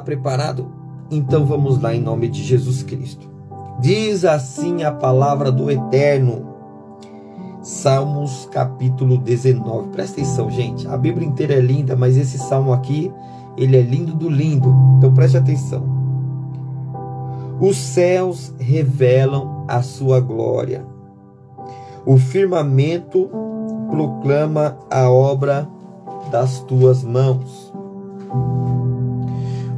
Preparado? Então vamos lá em nome de Jesus Cristo. Diz assim a palavra do Eterno. Salmos capítulo 19. Presta atenção, gente. A Bíblia inteira é linda, mas esse salmo aqui, ele é lindo do lindo. Então preste atenção. Os céus revelam a sua glória. O firmamento proclama a obra das tuas mãos.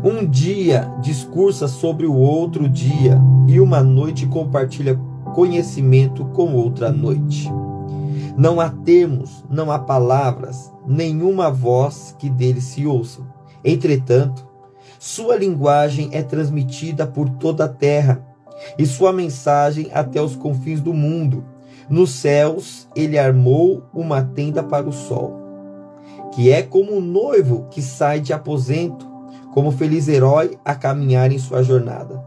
Um dia discursa sobre o outro dia, e uma noite compartilha conhecimento com outra noite. Não há termos, não há palavras, nenhuma voz que dele se ouça. Entretanto, sua linguagem é transmitida por toda a terra, e sua mensagem até os confins do mundo. Nos céus ele armou uma tenda para o sol, que é como um noivo que sai de aposento, como feliz herói a caminhar em sua jornada.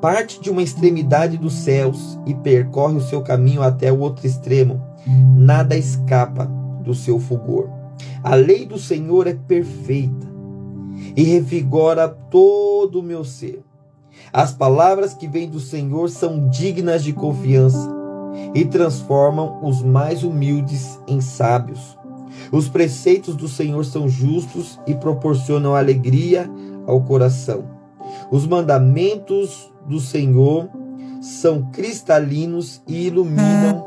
Parte de uma extremidade dos céus e percorre o seu caminho até o outro extremo. Nada escapa do seu fulgor. A lei do Senhor é perfeita e revigora todo o meu ser. As palavras que vêm do Senhor são dignas de confiança e transformam os mais humildes em sábios. Os preceitos do Senhor são justos e proporcionam alegria ao coração. Os mandamentos do Senhor são cristalinos e iluminam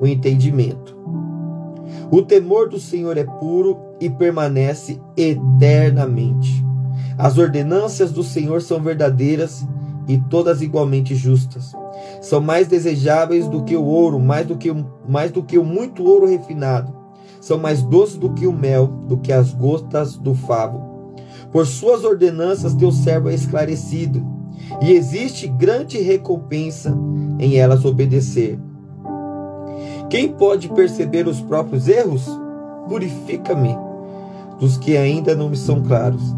o entendimento. O temor do Senhor é puro e permanece eternamente. As ordenâncias do Senhor são verdadeiras e todas igualmente justas. São mais desejáveis do que o ouro, mais do que, mais do que o muito ouro refinado. São mais doces do que o mel, do que as gotas do favo. Por suas ordenanças teu servo é esclarecido, e existe grande recompensa em elas obedecer. Quem pode perceber os próprios erros? Purifica-me dos que ainda não me são claros.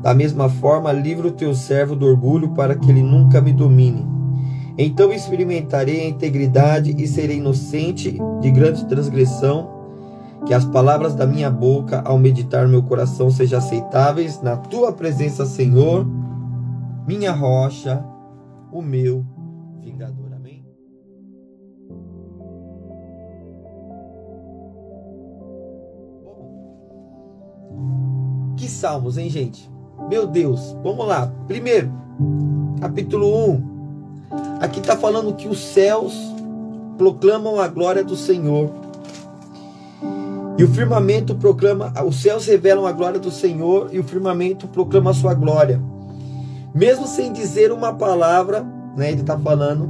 Da mesma forma, livra o teu servo do orgulho para que ele nunca me domine. Então experimentarei a integridade e serei inocente de grande transgressão. Que as palavras da minha boca, ao meditar meu coração, sejam aceitáveis na tua presença, Senhor, minha rocha, o meu vingador. Amém. Que salmos, hein, gente? Meu Deus, vamos lá. Primeiro, capítulo 1. Aqui está falando que os céus proclamam a glória do Senhor. E o firmamento proclama, os céus revelam a glória do Senhor e o firmamento proclama a sua glória. Mesmo sem dizer uma palavra, né, ele está falando,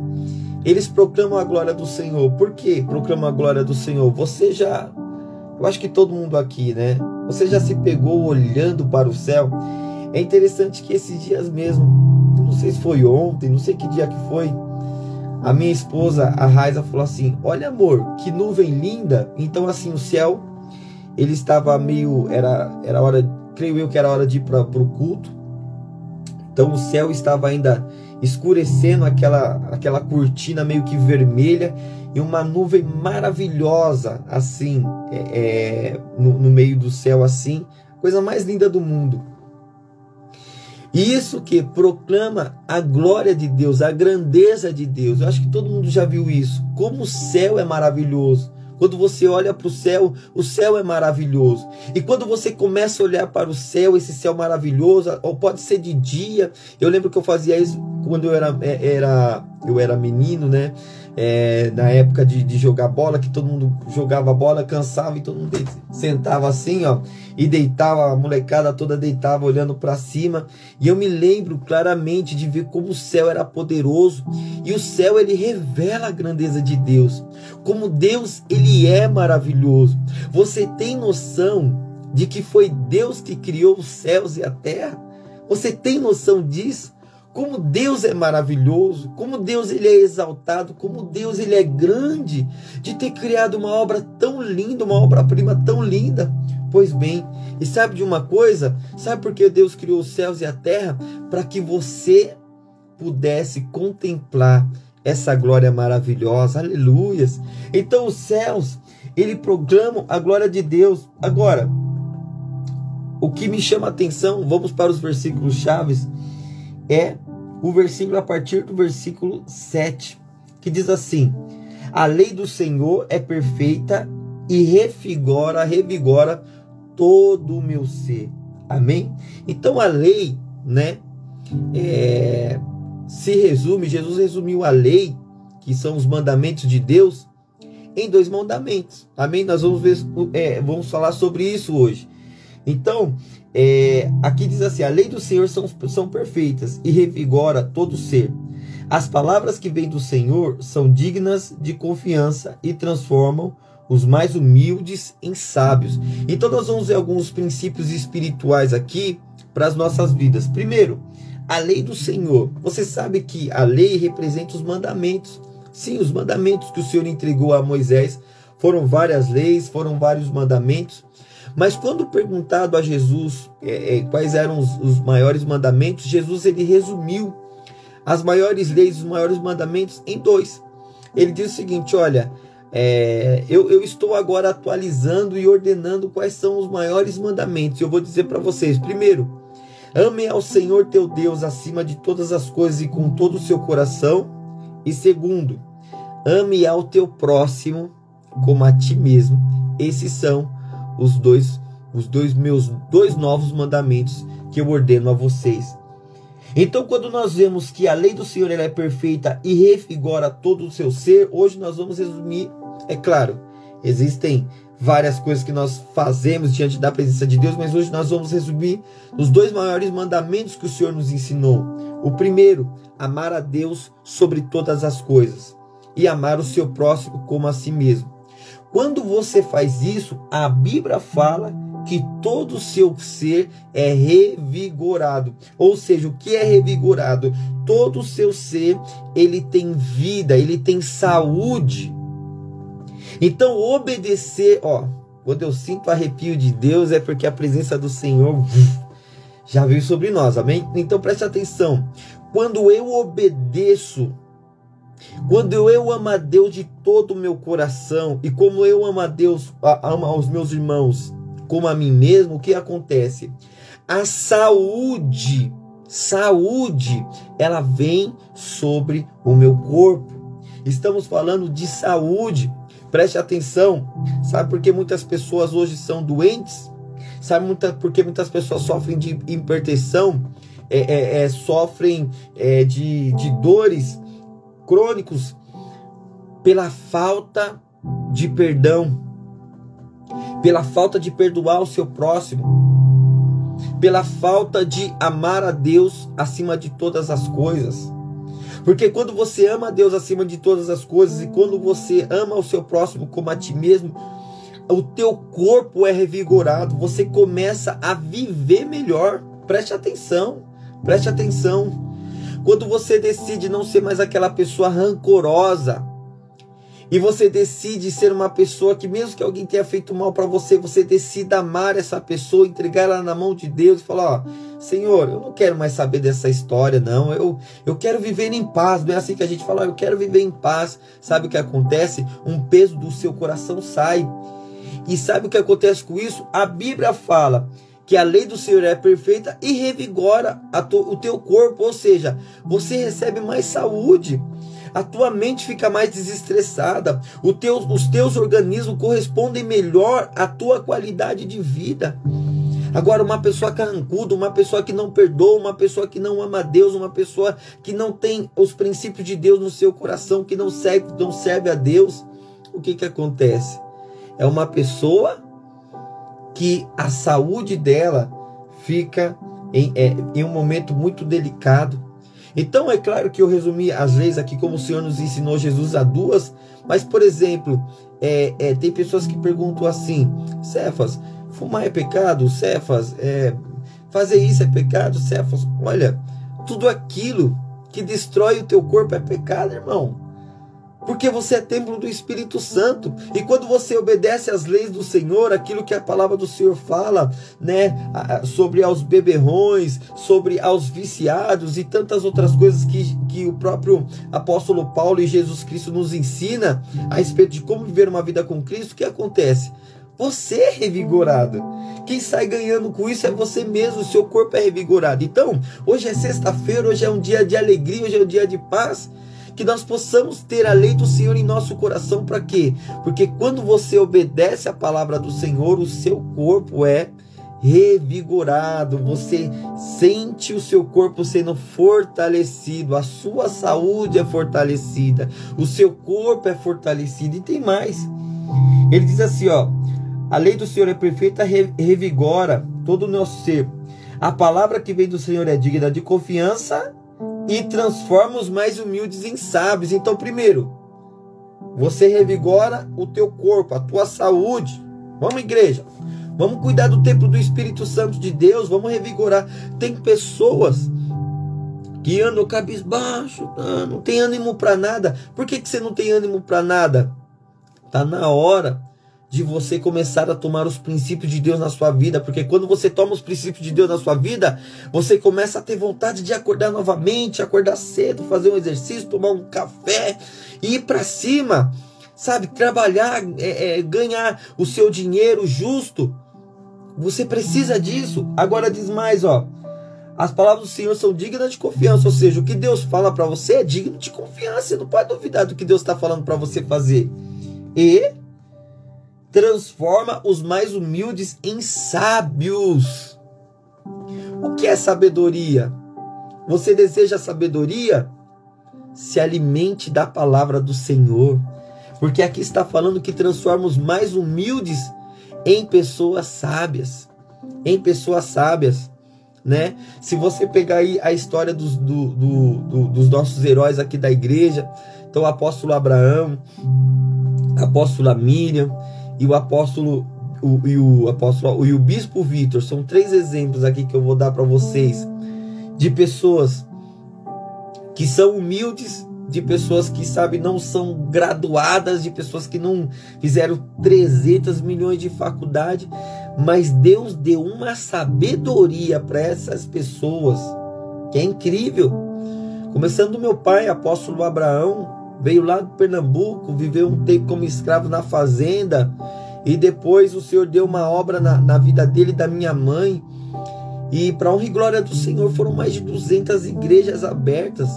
eles proclamam a glória do Senhor. Por que proclamam a glória do Senhor? Você já, eu acho que todo mundo aqui, né? Você já se pegou olhando para o céu? É interessante que esses dias mesmo, não sei se foi ontem, não sei que dia que foi, a minha esposa, a Raiza, falou assim: Olha, amor, que nuvem linda. Então, assim, o céu, ele estava meio. Era, era hora, creio eu que era hora de ir para o culto. Então, o céu estava ainda escurecendo aquela, aquela cortina meio que vermelha e uma nuvem maravilhosa, assim, é, é, no, no meio do céu, assim, coisa mais linda do mundo. Isso que proclama a glória de Deus, a grandeza de Deus. Eu acho que todo mundo já viu isso. Como o céu é maravilhoso. Quando você olha para o céu, o céu é maravilhoso. E quando você começa a olhar para o céu, esse céu maravilhoso, ou pode ser de dia. Eu lembro que eu fazia isso quando eu era, era, eu era menino, né? É, na época de, de, jogar bola, que todo mundo jogava bola, cansava e todo mundo sentava assim, ó, e deitava, a molecada toda deitava olhando para cima. E eu me lembro claramente de ver como o céu era poderoso e o céu ele revela a grandeza de Deus, como Deus ele é maravilhoso. Você tem noção de que foi Deus que criou os céus e a terra? Você tem noção disso? Como Deus é maravilhoso, como Deus ele é exaltado, como Deus ele é grande de ter criado uma obra tão linda, uma obra-prima tão linda. Pois bem, e sabe de uma coisa? Sabe por que Deus criou os céus e a terra? Para que você pudesse contemplar essa glória maravilhosa. Aleluias. Então os céus, ele proclamam a glória de Deus. Agora, o que me chama a atenção, vamos para os versículos chaves, é o versículo a partir do versículo 7, que diz assim: A lei do Senhor é perfeita e revigora, revigora todo o meu ser. Amém? Então a lei, né, é, se resume, Jesus resumiu a lei, que são os mandamentos de Deus, em dois mandamentos. Amém? Nós vamos ver, é, vamos falar sobre isso hoje. Então, é, aqui diz assim: a lei do Senhor são, são perfeitas e revigora todo ser. As palavras que vêm do Senhor são dignas de confiança e transformam os mais humildes em sábios. Então, nós vamos ver alguns princípios espirituais aqui para as nossas vidas. Primeiro, a lei do Senhor. Você sabe que a lei representa os mandamentos. Sim, os mandamentos que o Senhor entregou a Moisés foram várias leis, foram vários mandamentos. Mas quando perguntado a Jesus é, é, quais eram os, os, maiores mandamentos, Jesus ele resumiu as maiores leis, os maiores mandamentos em dois. Ele diz o seguinte: olha, é, eu, eu, estou agora atualizando e ordenando quais são os maiores mandamentos. Eu vou dizer para vocês: primeiro, ame ao Senhor teu Deus acima de todas as coisas e com todo o seu coração. E segundo, ame ao teu próximo como a ti mesmo. Esses são os dois os dois meus dois novos mandamentos que eu ordeno a vocês. Então, quando nós vemos que a lei do Senhor é perfeita e revigora todo o seu ser, hoje nós vamos resumir, é claro, existem várias coisas que nós fazemos diante da presença de Deus, mas hoje nós vamos resumir os dois maiores mandamentos que o Senhor nos ensinou. O primeiro, amar a Deus sobre todas as coisas e amar o seu próximo como a si mesmo. Quando você faz isso, a Bíblia fala que todo o seu ser é revigorado. Ou seja, o que é revigorado? Todo o seu ser, ele tem vida, ele tem saúde. Então, obedecer, ó, quando eu sinto arrepio de Deus é porque a presença do Senhor já veio sobre nós, amém? Então preste atenção. Quando eu obedeço quando eu amo a Deus de todo o meu coração e como eu amo a Deus, amo aos meus irmãos, como a mim mesmo, o que acontece? A saúde, saúde, ela vem sobre o meu corpo. Estamos falando de saúde. Preste atenção. Sabe por que muitas pessoas hoje são doentes? Sabe muita, por que muitas pessoas sofrem de hipertensão? É, é, é, sofrem é, de, de dores crônicos pela falta de perdão, pela falta de perdoar o seu próximo, pela falta de amar a Deus acima de todas as coisas. Porque quando você ama a Deus acima de todas as coisas e quando você ama o seu próximo como a ti mesmo, o teu corpo é revigorado, você começa a viver melhor. Preste atenção, preste atenção. Quando você decide não ser mais aquela pessoa rancorosa, e você decide ser uma pessoa que, mesmo que alguém tenha feito mal para você, você decida amar essa pessoa, entregar ela na mão de Deus e falar: Ó, Senhor, eu não quero mais saber dessa história, não. Eu, eu quero viver em paz. Não é assim que a gente fala, eu quero viver em paz. Sabe o que acontece? Um peso do seu coração sai. E sabe o que acontece com isso? A Bíblia fala que a lei do Senhor é perfeita e revigora o teu corpo, ou seja, você recebe mais saúde, a tua mente fica mais desestressada, teu, os teus organismos correspondem melhor à tua qualidade de vida. Agora, uma pessoa carrancuda, uma pessoa que não perdoa, uma pessoa que não ama a Deus, uma pessoa que não tem os princípios de Deus no seu coração, que não serve, não serve a Deus, o que, que acontece? É uma pessoa que a saúde dela fica em, é, em um momento muito delicado. Então é claro que eu resumi as leis aqui como o Senhor nos ensinou Jesus a duas, mas por exemplo, é, é, tem pessoas que perguntam assim: Cefas, fumar é pecado? Cefas, é, fazer isso é pecado? Cefas, olha, tudo aquilo que destrói o teu corpo é pecado, irmão porque você é templo do Espírito Santo. E quando você obedece às leis do Senhor, aquilo que a palavra do Senhor fala, né, sobre aos beberrões, sobre aos viciados e tantas outras coisas que, que o próprio apóstolo Paulo e Jesus Cristo nos ensina a respeito de como viver uma vida com Cristo, o que acontece? Você é revigorado. Quem sai ganhando com isso é você mesmo, seu corpo é revigorado. Então, hoje é sexta-feira, hoje é um dia de alegria, hoje é um dia de paz que nós possamos ter a lei do Senhor em nosso coração para quê? Porque quando você obedece a palavra do Senhor, o seu corpo é revigorado, você sente o seu corpo sendo fortalecido, a sua saúde é fortalecida, o seu corpo é fortalecido e tem mais. Ele diz assim, ó: A lei do Senhor é perfeita, revigora todo o nosso ser. A palavra que vem do Senhor é digna de confiança e transforma os mais humildes em sábios. Então, primeiro, você revigora o teu corpo, a tua saúde. Vamos, igreja. Vamos cuidar do templo do Espírito Santo de Deus. Vamos revigorar. Tem pessoas que andam cabisbaixo, ah, não tem ânimo para nada. Por que, que você não tem ânimo para nada? Tá na hora de você começar a tomar os princípios de Deus na sua vida, porque quando você toma os princípios de Deus na sua vida, você começa a ter vontade de acordar novamente, acordar cedo, fazer um exercício, tomar um café e ir para cima, sabe? Trabalhar, é, é, ganhar o seu dinheiro justo. Você precisa disso. Agora diz mais, ó. As palavras do Senhor são dignas de confiança, ou seja, o que Deus fala para você é digno de confiança. Você não pode duvidar do que Deus está falando para você fazer. E transforma os mais humildes em sábios. O que é sabedoria? Você deseja sabedoria? Se alimente da palavra do Senhor. Porque aqui está falando que transforma os mais humildes em pessoas sábias. Em pessoas sábias. Né? Se você pegar aí a história dos, do, do, do, dos nossos heróis aqui da igreja, então apóstolo Abraão, apóstola Miriam, e o apóstolo o, e o apóstolo e o bispo Vitor são três exemplos aqui que eu vou dar para vocês de pessoas que são humildes, de pessoas que sabe não são graduadas, de pessoas que não fizeram 300 milhões de faculdade, mas Deus deu uma sabedoria para essas pessoas que é incrível. Começando do meu pai, apóstolo Abraão, veio lá do Pernambuco, viveu um tempo como escravo na fazenda, e depois o Senhor deu uma obra na, na vida dele e da minha mãe. E para honra e glória do Senhor, foram mais de 200 igrejas abertas,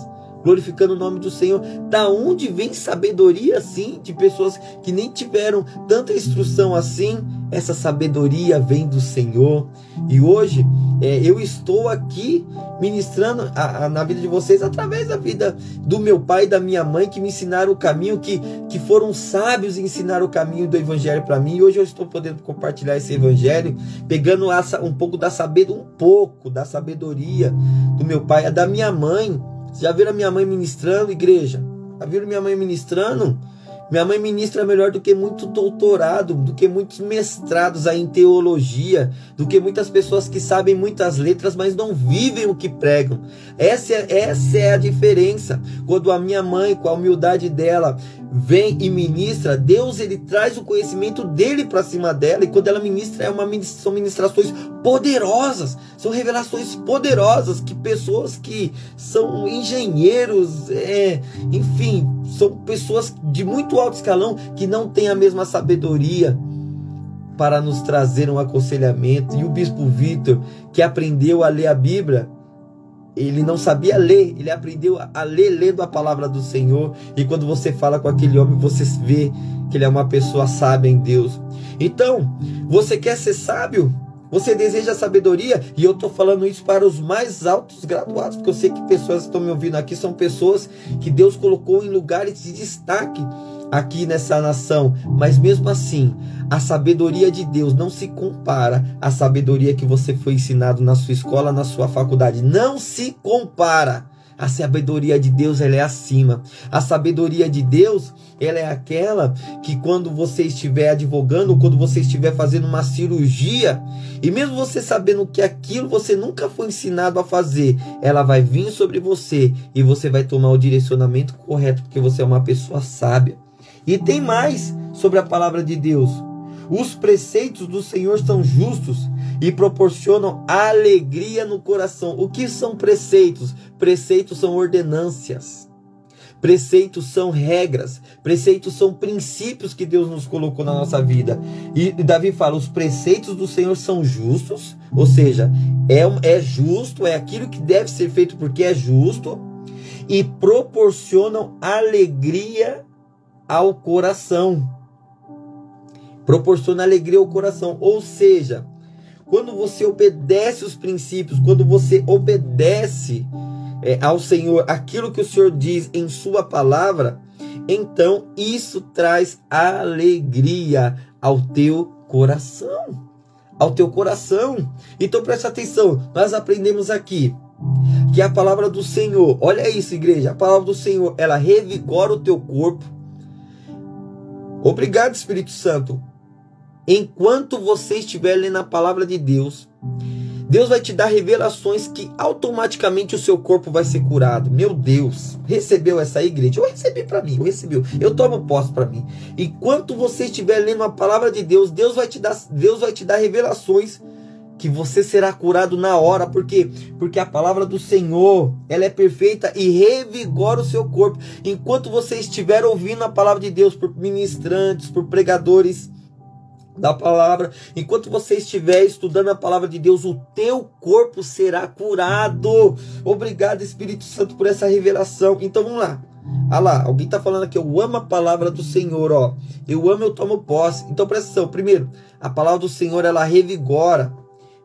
glorificando o nome do Senhor. Da onde vem sabedoria assim, de pessoas que nem tiveram tanta instrução assim? Essa sabedoria vem do Senhor. E hoje é, eu estou aqui ministrando a, a, na vida de vocês através da vida do meu pai e da minha mãe que me ensinaram o caminho, que, que foram sábios em ensinar o caminho do evangelho para mim. E hoje eu estou podendo compartilhar esse evangelho, pegando um pouco da sabedoria, um pouco da sabedoria do meu pai, a da minha mãe. Vocês já viram a minha mãe ministrando, igreja? Já viram minha mãe ministrando? Minha mãe ministra melhor do que muito doutorado, do que muitos mestrados aí em teologia, do que muitas pessoas que sabem muitas letras, mas não vivem o que pregam. Essa é, essa é a diferença. Quando a minha mãe, com a humildade dela, vem e ministra, Deus ele traz o conhecimento dele para cima dela, e quando ela ministra, é uma, são ministrações poderosas, são revelações poderosas que pessoas que são engenheiros, é, enfim, são pessoas de muito alto escalão que não têm a mesma sabedoria para nos trazer um aconselhamento. E o bispo Vitor, que aprendeu a ler a Bíblia, ele não sabia ler, ele aprendeu a ler lendo a palavra do Senhor. E quando você fala com aquele homem, você vê que ele é uma pessoa sábia em Deus. Então, você quer ser sábio? Você deseja sabedoria? E eu estou falando isso para os mais altos graduados, porque eu sei que pessoas que estão me ouvindo aqui são pessoas que Deus colocou em lugares de destaque aqui nessa nação. Mas mesmo assim, a sabedoria de Deus não se compara à sabedoria que você foi ensinado na sua escola, na sua faculdade. Não se compara. A sabedoria de Deus ela é acima. A sabedoria de Deus ela é aquela que quando você estiver advogando, quando você estiver fazendo uma cirurgia, e mesmo você sabendo que aquilo você nunca foi ensinado a fazer, ela vai vir sobre você e você vai tomar o direcionamento correto, porque você é uma pessoa sábia. E tem mais sobre a palavra de Deus. Os preceitos do Senhor são justos e proporcionam alegria no coração. O que são preceitos? Preceitos são ordenâncias. Preceitos são regras, preceitos são princípios que Deus nos colocou na nossa vida. E Davi fala: os preceitos do Senhor são justos, ou seja, é, é justo, é aquilo que deve ser feito porque é justo, e proporcionam alegria ao coração. Proporciona alegria ao coração, ou seja, quando você obedece os princípios, quando você obedece é, ao Senhor aquilo que o Senhor diz em Sua palavra, então isso traz alegria ao teu coração. Ao teu coração. Então preste atenção, nós aprendemos aqui que a palavra do Senhor, olha isso, igreja, a palavra do Senhor, ela revigora o teu corpo. Obrigado, Espírito Santo. Enquanto você estiver lendo a palavra de Deus, Deus vai te dar revelações que automaticamente o seu corpo vai ser curado. Meu Deus, recebeu essa igreja? Eu recebi para mim, eu recebi. Eu tomo posse para mim. Enquanto você estiver lendo a palavra de Deus, Deus vai te dar, Deus vai te dar revelações que você será curado na hora, porque porque a palavra do Senhor, ela é perfeita e revigora o seu corpo. Enquanto você estiver ouvindo a palavra de Deus por ministrantes, por pregadores, da palavra. Enquanto você estiver estudando a palavra de Deus, o teu corpo será curado. Obrigado, Espírito Santo, por essa revelação. Então vamos lá. Ah lá, alguém está falando aqui, eu amo a palavra do Senhor, ó. Eu amo, eu tomo posse. Então presta atenção. Primeiro, a palavra do Senhor, ela revigora.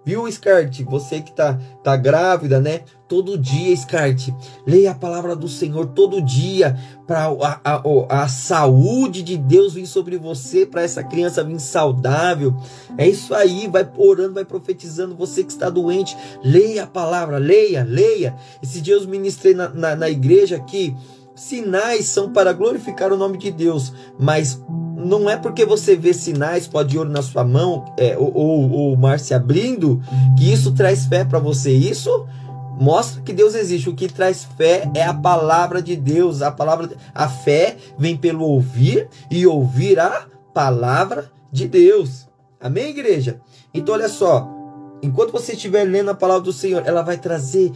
Viu, Scart? Você que tá, tá grávida, né? Todo dia, Scart. Leia a palavra do Senhor todo dia. Para a, a, a saúde de Deus vir sobre você. Para essa criança vir saudável. É isso aí. Vai orando, vai profetizando. Você que está doente. Leia a palavra. Leia, leia. Esse dia eu ministrei na, na, na igreja aqui. Sinais são para glorificar o nome de Deus. Mas não é porque você vê sinais, pode de ouro na sua mão, é, ou, ou, o mar se abrindo, que isso traz fé para você. Isso mostra que Deus existe. O que traz fé é a palavra de Deus. A palavra, a fé vem pelo ouvir e ouvir a palavra de Deus. Amém, igreja? Então, olha só. Enquanto você estiver lendo a palavra do Senhor, ela vai trazer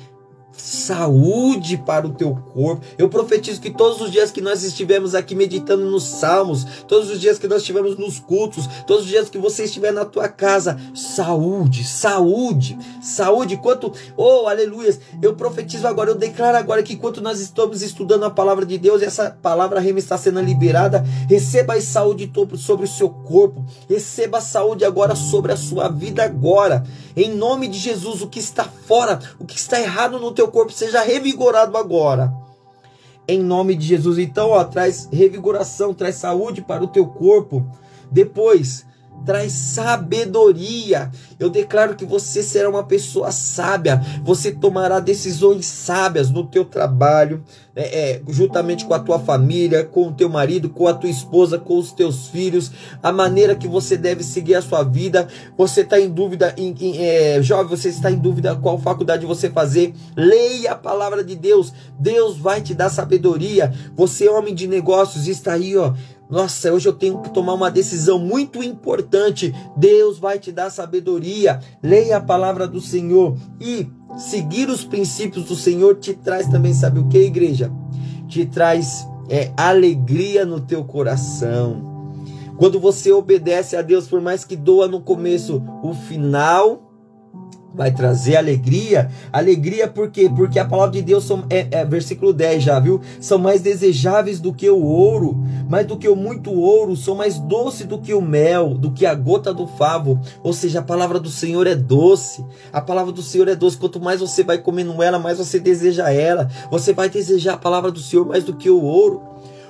saúde para o teu corpo. Eu profetizo que todos os dias que nós estivermos aqui meditando nos salmos, todos os dias que nós estivermos nos cultos, todos os dias que você estiver na tua casa, saúde, saúde, saúde. Quanto, oh, aleluias, eu profetizo agora, eu declaro agora que enquanto nós estamos estudando a palavra de Deus, essa palavra rema está sendo liberada, receba a saúde sobre o seu corpo, receba a saúde agora sobre a sua vida agora. Em nome de Jesus, o que está fora, o que está errado no teu corpo seja revigorado agora. Em nome de Jesus. Então, ó, traz revigoração, traz saúde para o teu corpo. Depois, traz sabedoria. Eu declaro que você será uma pessoa sábia. Você tomará decisões sábias no teu trabalho, é, é, juntamente com a tua família, com o teu marido, com a tua esposa, com os teus filhos, a maneira que você deve seguir a sua vida. Você está em dúvida, em, em, é, jovem, você está em dúvida qual faculdade você fazer. Leia a palavra de Deus. Deus vai te dar sabedoria. Você, homem de negócios, está aí, ó nossa, hoje eu tenho que tomar uma decisão muito importante. Deus vai te dar sabedoria. Leia a palavra do Senhor e seguir os princípios do Senhor te traz também, sabe o que, igreja? Te traz é, alegria no teu coração. Quando você obedece a Deus, por mais que doa no começo, o final vai trazer alegria. Alegria por quê? Porque a palavra de Deus são, é, é, versículo 10 já, viu? São mais desejáveis do que o ouro, mais do que o muito ouro, são mais doce do que o mel, do que a gota do favo. Ou seja, a palavra do Senhor é doce. A palavra do Senhor é doce. Quanto mais você vai comendo ela, mais você deseja ela. Você vai desejar a palavra do Senhor mais do que o ouro.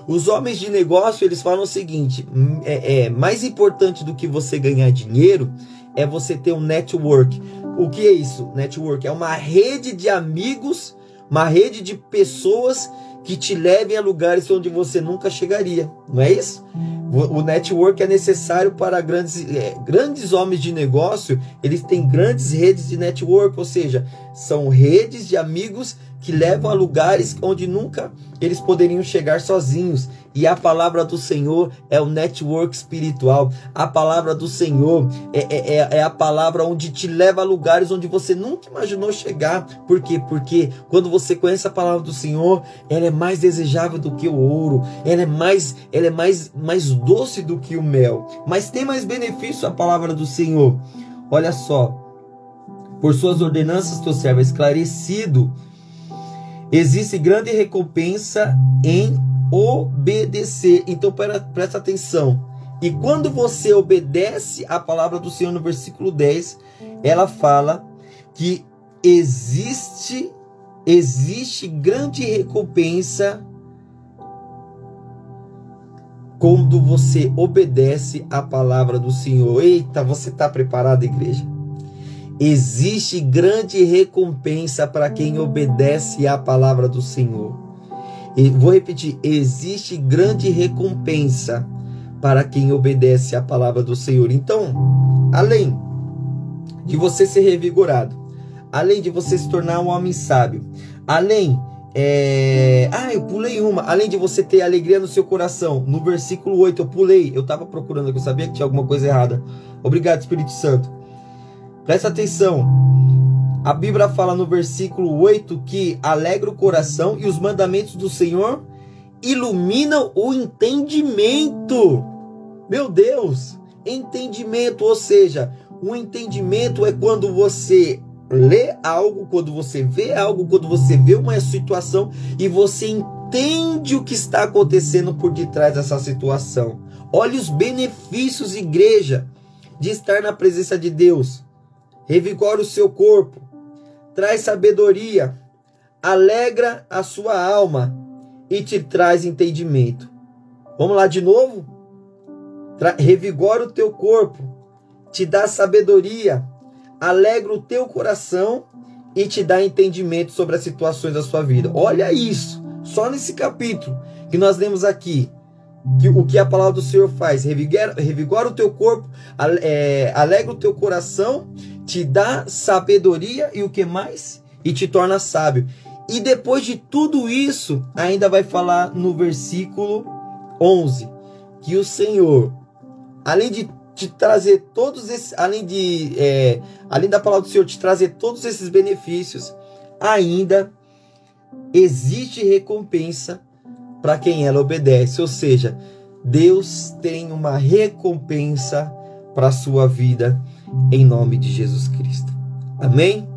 Os homens de negócio, eles falam o seguinte: é, é mais importante do que você ganhar dinheiro é você ter um network. O que é isso? Network é uma rede de amigos uma rede de pessoas que te levem a lugares onde você nunca chegaria, não é isso? O network é necessário para grandes, é, grandes homens de negócio, eles têm grandes redes de network, ou seja, são redes de amigos que levam a lugares onde nunca eles poderiam chegar sozinhos. E a palavra do Senhor é o network espiritual. A palavra do Senhor é, é, é, é a palavra onde te leva a lugares onde você nunca imaginou chegar. Por quê? Porque quando você conhece a palavra do Senhor, ela é mais desejável do que o ouro. Ela é mais, ela é mais, mais doce do que o mel. Mas tem mais benefício a palavra do Senhor. Olha só. Por suas ordenanças teu servo é esclarecido Existe grande recompensa em obedecer. Então presta atenção. E quando você obedece a palavra do Senhor no versículo 10, ela fala que existe existe grande recompensa quando você obedece a palavra do Senhor. Eita, você está preparado, igreja? Existe grande recompensa para quem obedece à palavra do Senhor. E vou repetir: existe grande recompensa para quem obedece à palavra do Senhor. Então, além de você ser revigorado, além de você se tornar um homem sábio, além é... Ah, eu pulei uma. Além de você ter alegria no seu coração. No versículo 8, eu pulei. Eu estava procurando, eu sabia que tinha alguma coisa errada. Obrigado, Espírito Santo. Presta atenção. A Bíblia fala no versículo 8 que alegra o coração e os mandamentos do Senhor iluminam o entendimento. Meu Deus, entendimento, ou seja, o entendimento é quando você lê algo, quando você vê algo, quando você vê uma situação e você entende o que está acontecendo por detrás dessa situação. Olhe os benefícios, igreja, de estar na presença de Deus revigora o seu corpo, traz sabedoria, alegra a sua alma e te traz entendimento. Vamos lá de novo? Tra revigora o teu corpo, te dá sabedoria, alegra o teu coração e te dá entendimento sobre as situações da sua vida. Olha isso, só nesse capítulo que nós lemos aqui. Que, o que a palavra do Senhor faz, revigora, revigora o teu corpo, é, alegra o teu coração te dá sabedoria e o que mais? E te torna sábio. E depois de tudo isso, ainda vai falar no versículo 11 que o Senhor, além de te trazer todos esses, além de, é, além da palavra do Senhor te trazer todos esses benefícios, ainda existe recompensa para quem ela obedece. Ou seja, Deus tem uma recompensa para a sua vida em nome de Jesus Cristo. Amém?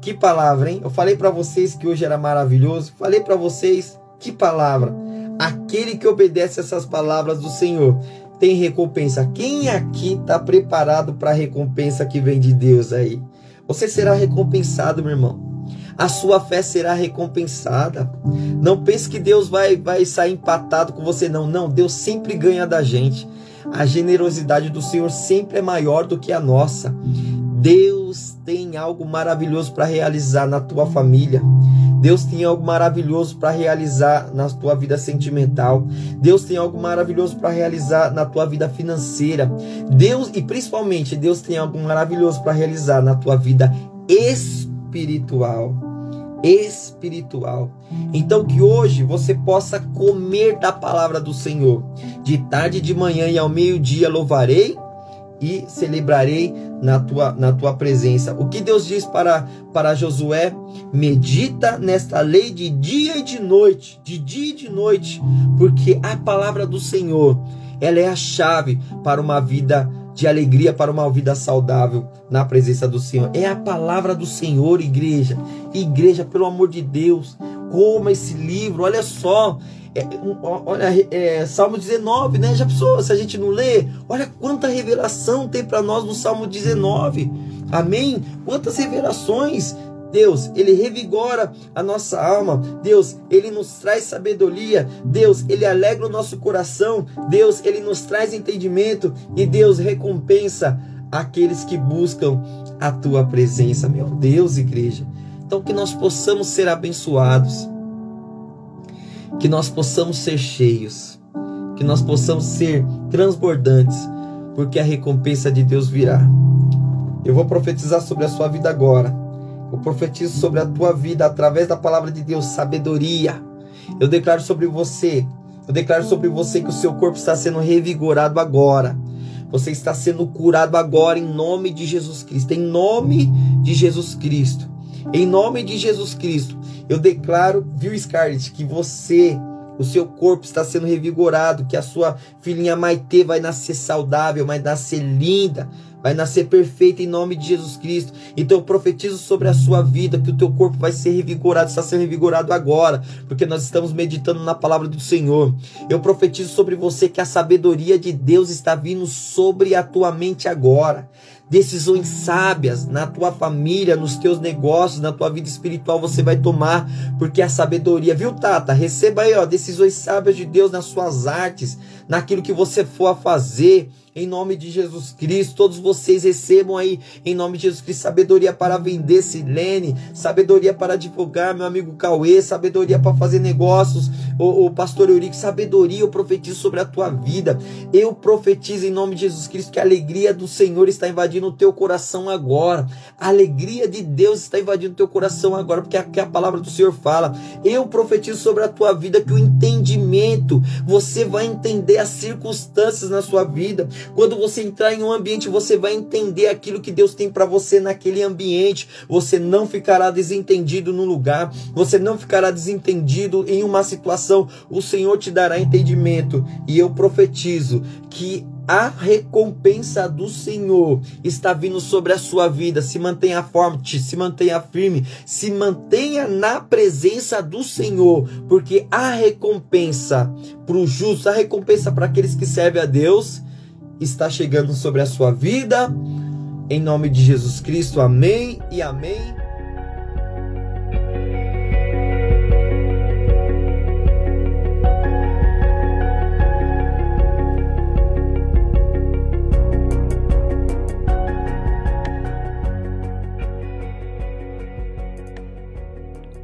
Que palavra, hein? Eu falei para vocês que hoje era maravilhoso. Falei para vocês que palavra. Aquele que obedece essas palavras do Senhor tem recompensa. Quem aqui está preparado para a recompensa que vem de Deus aí? Você será recompensado, meu irmão. A sua fé será recompensada. Não pense que Deus vai, vai sair empatado com você, não. Não, Deus sempre ganha da gente. A generosidade do Senhor sempre é maior do que a nossa. Deus tem algo maravilhoso para realizar na tua família. Deus tem algo maravilhoso para realizar na tua vida sentimental. Deus tem algo maravilhoso para realizar na tua vida financeira. Deus e principalmente Deus tem algo maravilhoso para realizar na tua vida espiritual espiritual. Então que hoje você possa comer da palavra do Senhor. De tarde de manhã e ao meio-dia louvarei e celebrarei na tua, na tua presença. O que Deus diz para, para Josué? Medita nesta lei de dia e de noite, de dia e de noite, porque a palavra do Senhor, ela é a chave para uma vida de alegria para uma vida saudável na presença do Senhor. É a palavra do Senhor, igreja. Igreja, pelo amor de Deus, coma esse livro, olha só. É, olha, é, Salmo 19, né? Já pensou se a gente não lê? Olha quanta revelação tem para nós no Salmo 19. Amém? Quantas revelações Deus, ele revigora a nossa alma. Deus, ele nos traz sabedoria. Deus, ele alegra o nosso coração. Deus, ele nos traz entendimento e Deus recompensa aqueles que buscam a tua presença. Meu Deus, igreja. Então, que nós possamos ser abençoados, que nós possamos ser cheios, que nós possamos ser transbordantes, porque a recompensa de Deus virá. Eu vou profetizar sobre a sua vida agora. Eu profetizo sobre a tua vida através da palavra de Deus, sabedoria. Eu declaro sobre você, eu declaro sobre você que o seu corpo está sendo revigorado agora. Você está sendo curado agora em nome de Jesus Cristo. Em nome de Jesus Cristo. Em nome de Jesus Cristo. Eu declaro, viu, Scarlett, que você o seu corpo está sendo revigorado, que a sua filhinha Maite vai nascer saudável, vai nascer linda, vai nascer perfeita em nome de Jesus Cristo. Então eu profetizo sobre a sua vida que o teu corpo vai ser revigorado, está sendo revigorado agora, porque nós estamos meditando na palavra do Senhor. Eu profetizo sobre você que a sabedoria de Deus está vindo sobre a tua mente agora decisões sábias na tua família, nos teus negócios, na tua vida espiritual você vai tomar, porque a sabedoria, viu, Tata? Receba aí, ó, decisões sábias de Deus nas suas artes, naquilo que você for a fazer em nome de Jesus Cristo. Todos vocês recebam aí, em nome de Jesus Cristo, sabedoria para vender, Silene, sabedoria para divulgar, meu amigo Cauê, sabedoria para fazer negócios, o, o pastor Eurico, sabedoria, eu profetizo sobre a tua vida. Eu profetizo em nome de Jesus Cristo que a alegria do Senhor está invadindo o teu coração agora. A alegria de Deus está invadindo o teu coração agora, porque aqui a palavra do Senhor fala. Eu profetizo sobre a tua vida que o entendimento, você vai entender as circunstâncias na sua vida. Quando você entrar em um ambiente, você vai entender aquilo que Deus tem para você naquele ambiente. Você não ficará desentendido no lugar, você não ficará desentendido em uma situação. O Senhor te dará entendimento. E eu profetizo que a recompensa do Senhor está vindo sobre a sua vida. Se mantenha forte, se mantenha firme, se mantenha na presença do Senhor, porque a recompensa para o justo, a recompensa para aqueles que servem a Deus, está chegando sobre a sua vida. Em nome de Jesus Cristo, amém e amém.